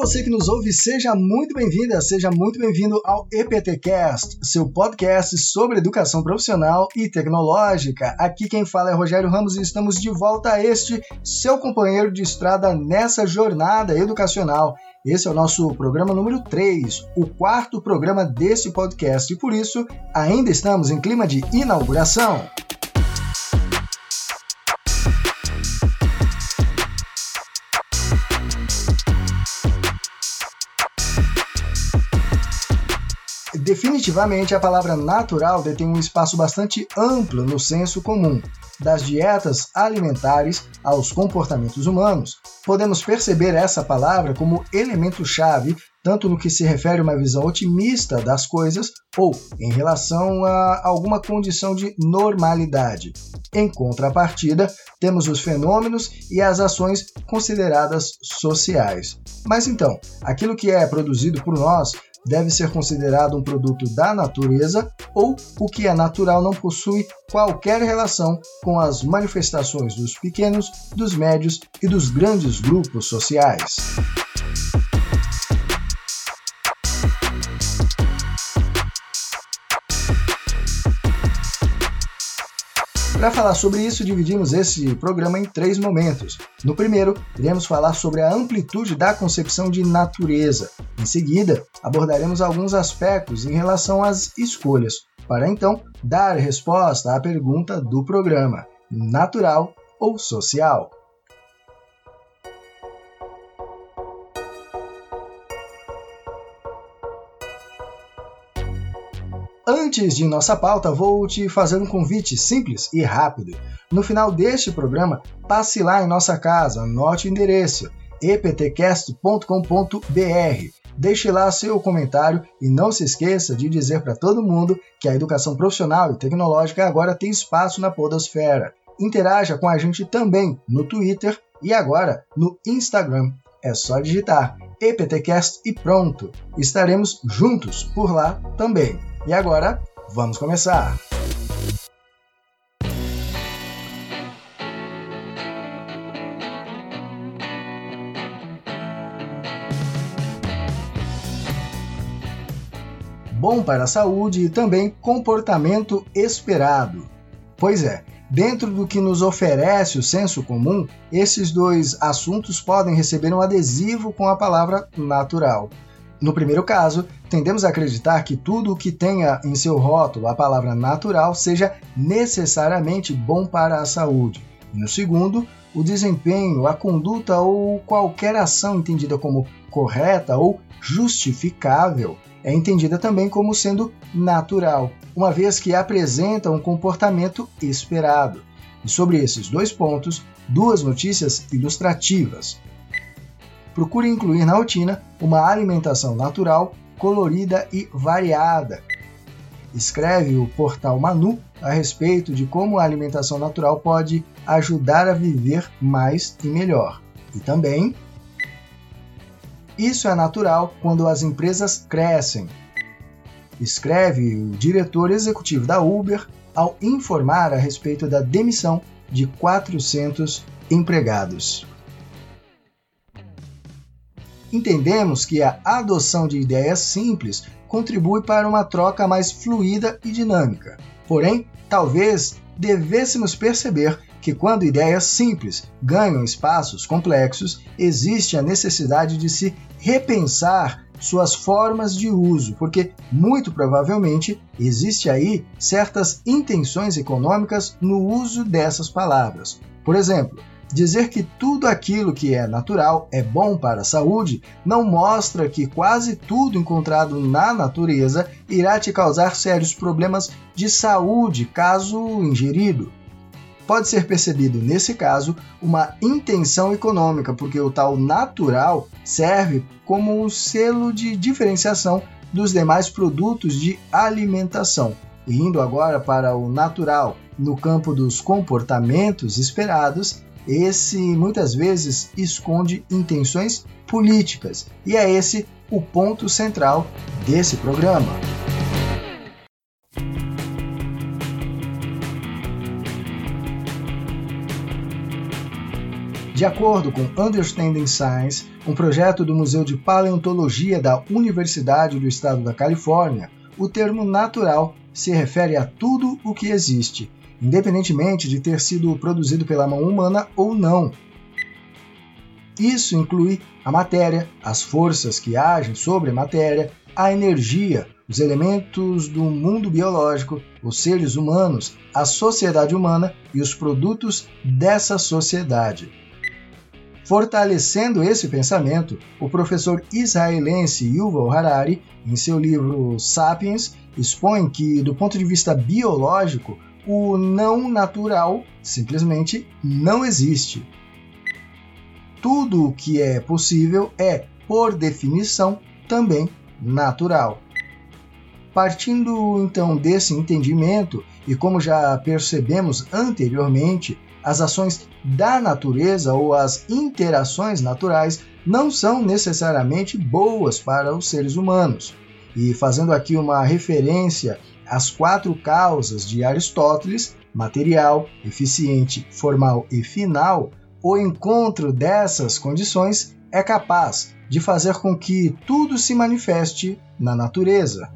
você que nos ouve, seja muito bem-vinda, seja muito bem-vindo ao EPTcast, seu podcast sobre educação profissional e tecnológica. Aqui quem fala é Rogério Ramos e estamos de volta a este seu companheiro de estrada nessa jornada educacional. Esse é o nosso programa número 3, o quarto programa desse podcast e por isso ainda estamos em clima de inauguração. Definitivamente, a palavra natural detém um espaço bastante amplo no senso comum, das dietas alimentares aos comportamentos humanos. Podemos perceber essa palavra como elemento-chave tanto no que se refere a uma visão otimista das coisas ou em relação a alguma condição de normalidade. Em contrapartida, temos os fenômenos e as ações consideradas sociais. Mas então, aquilo que é produzido por nós deve ser considerado um produto da natureza ou o que é natural não possui qualquer relação com as manifestações dos pequenos, dos médios e dos grandes grupos sociais. Para falar sobre isso, dividimos esse programa em três momentos. No primeiro, iremos falar sobre a amplitude da concepção de natureza. Em seguida, abordaremos alguns aspectos em relação às escolhas, para então dar resposta à pergunta do programa: natural ou social? Antes de nossa pauta, vou te fazer um convite simples e rápido. No final deste programa, passe lá em nossa casa, anote o endereço eptcast.com.br. Deixe lá seu comentário e não se esqueça de dizer para todo mundo que a educação profissional e tecnológica agora tem espaço na Podosfera. Interaja com a gente também no Twitter e agora no Instagram. É só digitar EPTcast e pronto! Estaremos juntos por lá também. E agora, vamos começar! Bom para a saúde e também comportamento esperado. Pois é, dentro do que nos oferece o senso comum, esses dois assuntos podem receber um adesivo com a palavra natural. No primeiro caso, tendemos a acreditar que tudo o que tenha em seu rótulo a palavra natural seja necessariamente bom para a saúde. E no segundo, o desempenho, a conduta ou qualquer ação entendida como correta ou justificável é entendida também como sendo natural, uma vez que apresenta um comportamento esperado. E sobre esses dois pontos, duas notícias ilustrativas procure incluir na rotina uma alimentação natural, colorida e variada. Escreve o portal Manu a respeito de como a alimentação natural pode ajudar a viver mais e melhor. E também, isso é natural quando as empresas crescem. Escreve o diretor executivo da Uber ao informar a respeito da demissão de 400 empregados entendemos que a adoção de ideias simples contribui para uma troca mais fluida e dinâmica. Porém, talvez devêssemos perceber que quando ideias simples ganham espaços complexos, existe a necessidade de se repensar suas formas de uso, porque muito provavelmente existe aí certas intenções econômicas no uso dessas palavras. Por exemplo, Dizer que tudo aquilo que é natural é bom para a saúde não mostra que quase tudo encontrado na natureza irá te causar sérios problemas de saúde caso ingerido. Pode ser percebido nesse caso uma intenção econômica, porque o tal natural serve como um selo de diferenciação dos demais produtos de alimentação. E indo agora para o natural, no campo dos comportamentos esperados, esse muitas vezes esconde intenções políticas, e é esse o ponto central desse programa. De acordo com Understanding Science, um projeto do Museu de Paleontologia da Universidade do Estado da Califórnia, o termo natural se refere a tudo o que existe, independentemente de ter sido produzido pela mão humana ou não. Isso inclui a matéria, as forças que agem sobre a matéria, a energia, os elementos do mundo biológico, os seres humanos, a sociedade humana e os produtos dessa sociedade. Fortalecendo esse pensamento, o professor israelense Yuval Harari, em seu livro Sapiens, expõe que, do ponto de vista biológico, o não natural simplesmente não existe. Tudo o que é possível é, por definição, também natural. Partindo então desse entendimento, e como já percebemos anteriormente, as ações da natureza ou as interações naturais não são necessariamente boas para os seres humanos. E fazendo aqui uma referência às quatro causas de Aristóteles, material, eficiente, formal e final, o encontro dessas condições é capaz de fazer com que tudo se manifeste na natureza.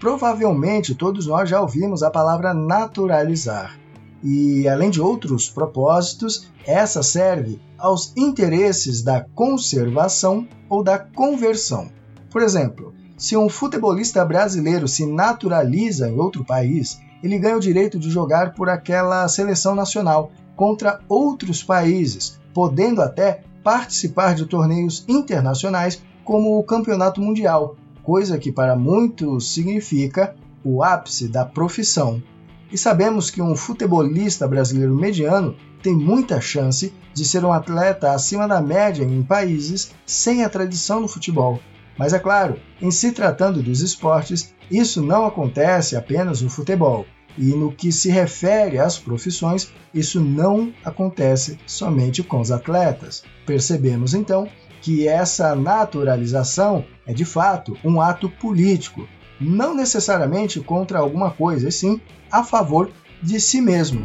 Provavelmente todos nós já ouvimos a palavra naturalizar. E, além de outros propósitos, essa serve aos interesses da conservação ou da conversão. Por exemplo, se um futebolista brasileiro se naturaliza em outro país, ele ganha o direito de jogar por aquela seleção nacional contra outros países, podendo até participar de torneios internacionais como o Campeonato Mundial, coisa que para muitos significa o ápice da profissão. E sabemos que um futebolista brasileiro mediano tem muita chance de ser um atleta acima da média em países sem a tradição no futebol. Mas é claro, em se tratando dos esportes, isso não acontece apenas no futebol. E no que se refere às profissões, isso não acontece somente com os atletas. Percebemos então que essa naturalização é de fato um ato político, não necessariamente contra alguma coisa, e sim a favor de si mesmo.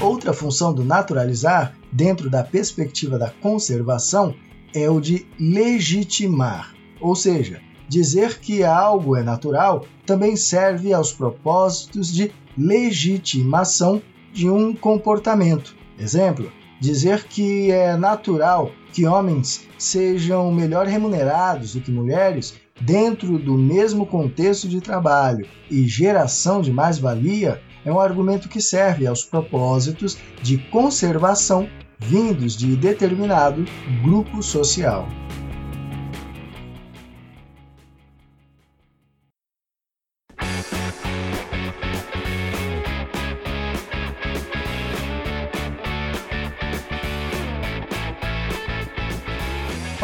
Outra função do naturalizar, dentro da perspectiva da conservação, é o de legitimar, ou seja, dizer que algo é natural também serve aos propósitos de legitimação de um comportamento. Exemplo: dizer que é natural que homens sejam melhor remunerados do que mulheres dentro do mesmo contexto de trabalho e geração de mais-valia é um argumento que serve aos propósitos de conservação vindos de determinado grupo social.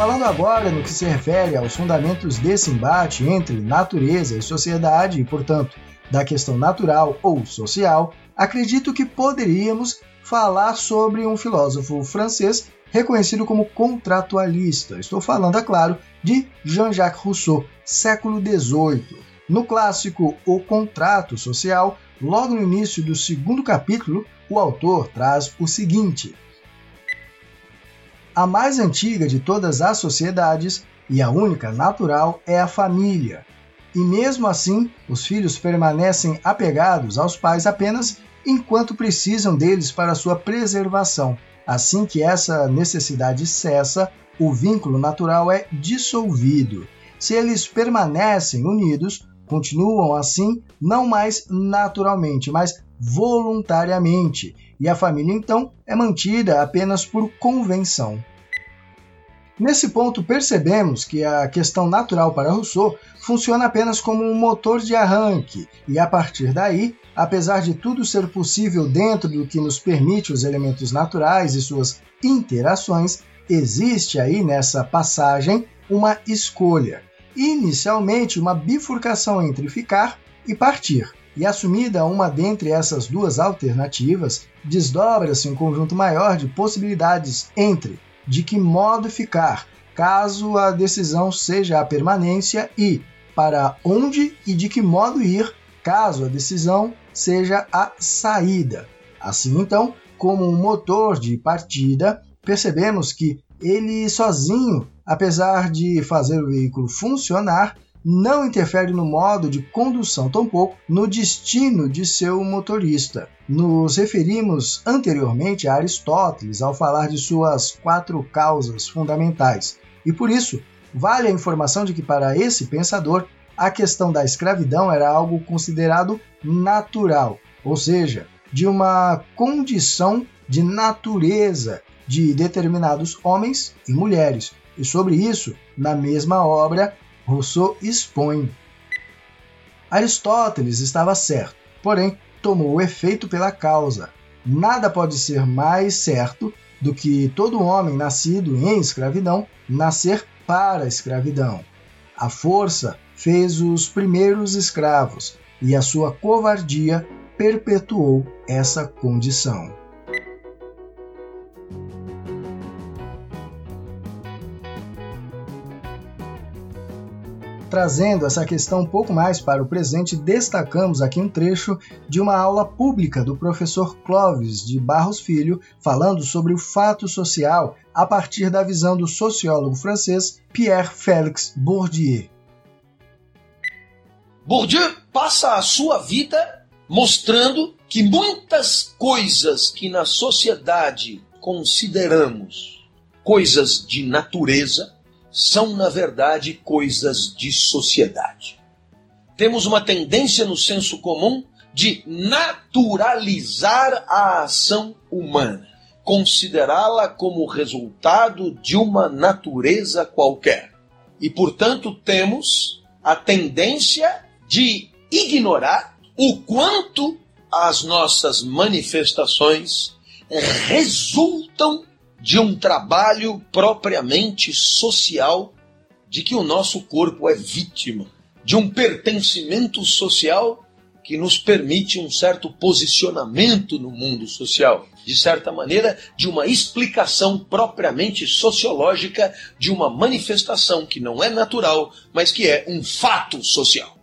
Falando agora no que se refere aos fundamentos desse embate entre natureza e sociedade e, portanto, da questão natural ou social, acredito que poderíamos falar sobre um filósofo francês reconhecido como contratualista. Estou falando, é claro, de Jean-Jacques Rousseau, século XVIII. No clássico O Contrato Social, logo no início do segundo capítulo, o autor traz o seguinte: a mais antiga de todas as sociedades e a única natural é a família. E mesmo assim, os filhos permanecem apegados aos pais apenas enquanto precisam deles para sua preservação. Assim que essa necessidade cessa, o vínculo natural é dissolvido. Se eles permanecem unidos, continuam assim não mais naturalmente, mas voluntariamente, e a família então é mantida apenas por convenção. Nesse ponto, percebemos que a questão natural para Rousseau funciona apenas como um motor de arranque, e a partir daí, apesar de tudo ser possível dentro do que nos permite os elementos naturais e suas interações, existe aí nessa passagem uma escolha. Inicialmente, uma bifurcação entre ficar e partir e assumida uma dentre essas duas alternativas, desdobra-se um conjunto maior de possibilidades entre de que modo ficar, caso a decisão seja a permanência, e para onde e de que modo ir, caso a decisão seja a saída. Assim, então, como um motor de partida, percebemos que ele sozinho, apesar de fazer o veículo funcionar, não interfere no modo de condução, tampouco no destino de seu motorista. Nos referimos anteriormente a Aristóteles ao falar de suas quatro causas fundamentais, e por isso vale a informação de que, para esse pensador, a questão da escravidão era algo considerado natural, ou seja, de uma condição de natureza de determinados homens e mulheres. E sobre isso, na mesma obra, Rousseau expõe. Aristóteles estava certo, porém tomou o efeito pela causa. Nada pode ser mais certo do que todo homem nascido em escravidão nascer para a escravidão. A força fez os primeiros escravos e a sua covardia perpetuou essa condição. Trazendo essa questão um pouco mais para o presente, destacamos aqui um trecho de uma aula pública do professor Clovis de Barros Filho, falando sobre o fato social a partir da visão do sociólogo francês Pierre Félix Bourdieu. Bourdieu passa a sua vida mostrando que muitas coisas que na sociedade consideramos coisas de natureza são, na verdade, coisas de sociedade. Temos uma tendência no senso comum de naturalizar a ação humana, considerá-la como resultado de uma natureza qualquer. E, portanto, temos a tendência de ignorar o quanto as nossas manifestações resultam de um trabalho propriamente social, de que o nosso corpo é vítima, de um pertencimento social que nos permite um certo posicionamento no mundo social, de certa maneira, de uma explicação propriamente sociológica de uma manifestação que não é natural, mas que é um fato social.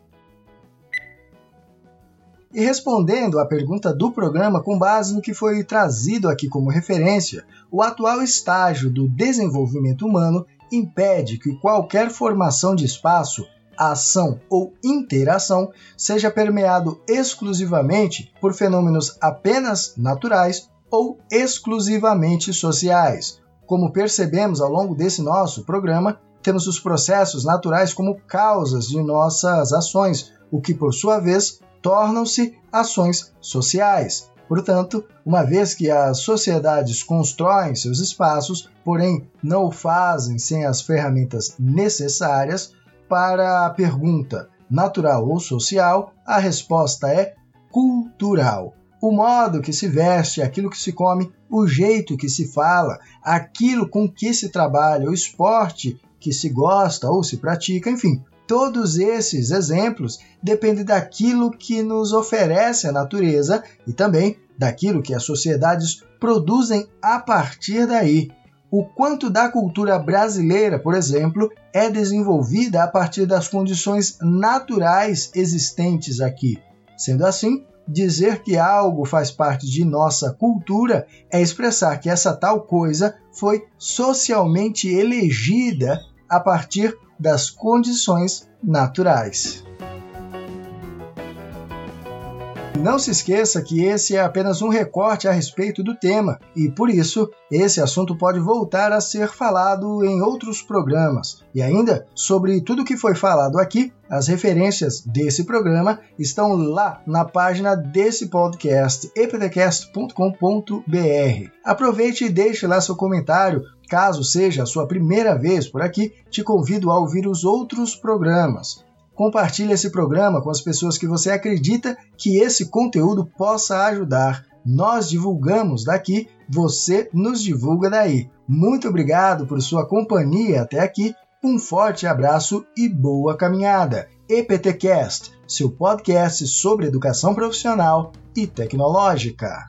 E respondendo à pergunta do programa com base no que foi trazido aqui como referência, o atual estágio do desenvolvimento humano impede que qualquer formação de espaço, ação ou interação seja permeado exclusivamente por fenômenos apenas naturais ou exclusivamente sociais. Como percebemos ao longo desse nosso programa, temos os processos naturais como causas de nossas ações, o que, por sua vez, tornam-se ações sociais. Portanto, uma vez que as sociedades constroem seus espaços, porém não o fazem sem as ferramentas necessárias, para a pergunta natural ou social, a resposta é cultural. O modo que se veste, aquilo que se come, o jeito que se fala, aquilo com que se trabalha, o esporte que se gosta ou se pratica, enfim, Todos esses exemplos dependem daquilo que nos oferece a natureza e também daquilo que as sociedades produzem a partir daí. O quanto da cultura brasileira, por exemplo, é desenvolvida a partir das condições naturais existentes aqui. Sendo assim, dizer que algo faz parte de nossa cultura é expressar que essa tal coisa foi socialmente elegida a partir das condições naturais. Não se esqueça que esse é apenas um recorte a respeito do tema e, por isso, esse assunto pode voltar a ser falado em outros programas. E ainda, sobre tudo que foi falado aqui, as referências desse programa estão lá na página desse podcast, eptcast.com.br. Aproveite e deixe lá seu comentário Caso seja a sua primeira vez por aqui, te convido a ouvir os outros programas. Compartilhe esse programa com as pessoas que você acredita que esse conteúdo possa ajudar. Nós divulgamos daqui, você nos divulga daí. Muito obrigado por sua companhia até aqui. Um forte abraço e boa caminhada. EPTcast, seu podcast sobre educação profissional e tecnológica.